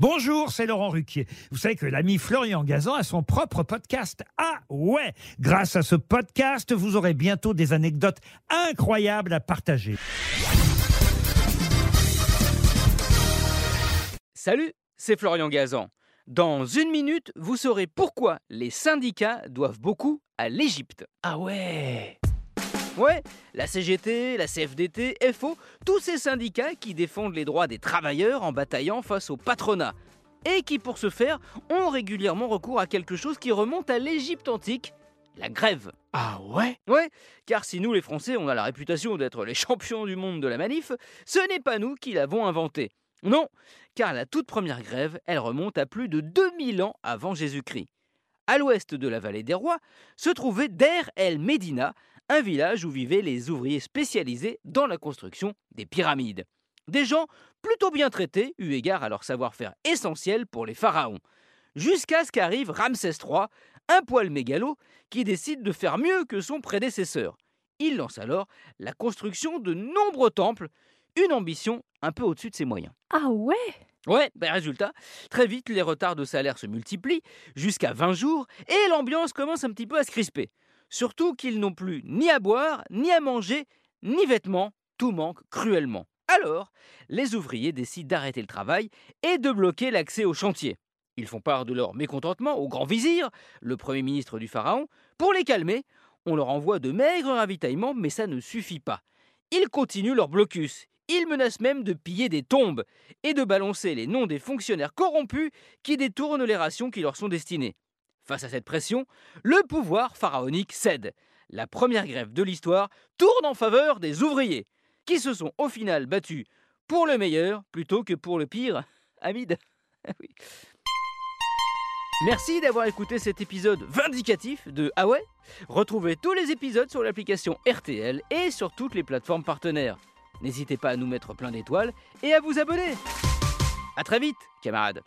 Bonjour, c'est Laurent Ruquier. Vous savez que l'ami Florian Gazan a son propre podcast. Ah ouais Grâce à ce podcast, vous aurez bientôt des anecdotes incroyables à partager. Salut, c'est Florian Gazan. Dans une minute, vous saurez pourquoi les syndicats doivent beaucoup à l'Égypte. Ah ouais Ouais, la CGT, la CFDT, FO, tous ces syndicats qui défendent les droits des travailleurs en bataillant face au patronat. Et qui, pour ce faire, ont régulièrement recours à quelque chose qui remonte à l'Égypte antique, la grève. Ah ouais? Ouais, car si nous les Français, on a la réputation d'être les champions du monde de la manif, ce n'est pas nous qui l'avons inventé. Non, car la toute première grève, elle remonte à plus de 2000 ans avant Jésus-Christ. À l'ouest de la vallée des rois se trouvait Der el Medina, un village où vivaient les ouvriers spécialisés dans la construction des pyramides. Des gens plutôt bien traités, eu égard à leur savoir-faire essentiel pour les pharaons. Jusqu'à ce qu'arrive Ramsès III, un poil mégalo, qui décide de faire mieux que son prédécesseur. Il lance alors la construction de nombreux temples, une ambition un peu au-dessus de ses moyens. Ah ouais? Ouais, ben résultat, très vite les retards de salaire se multiplient, jusqu'à 20 jours, et l'ambiance commence un petit peu à se crisper. Surtout qu'ils n'ont plus ni à boire, ni à manger, ni vêtements, tout manque cruellement. Alors, les ouvriers décident d'arrêter le travail et de bloquer l'accès au chantier. Ils font part de leur mécontentement au grand vizir, le premier ministre du pharaon. Pour les calmer, on leur envoie de maigres ravitaillements, mais ça ne suffit pas. Ils continuent leur blocus. Ils menacent même de piller des tombes et de balancer les noms des fonctionnaires corrompus qui détournent les rations qui leur sont destinées. Face à cette pression, le pouvoir pharaonique cède. La première grève de l'histoire tourne en faveur des ouvriers, qui se sont au final battus pour le meilleur plutôt que pour le pire. Hamid. Merci d'avoir écouté cet épisode vindicatif de Ah Retrouvez tous les épisodes sur l'application RTL et sur toutes les plateformes partenaires. N'hésitez pas à nous mettre plein d'étoiles et à vous abonner. A très vite, camarades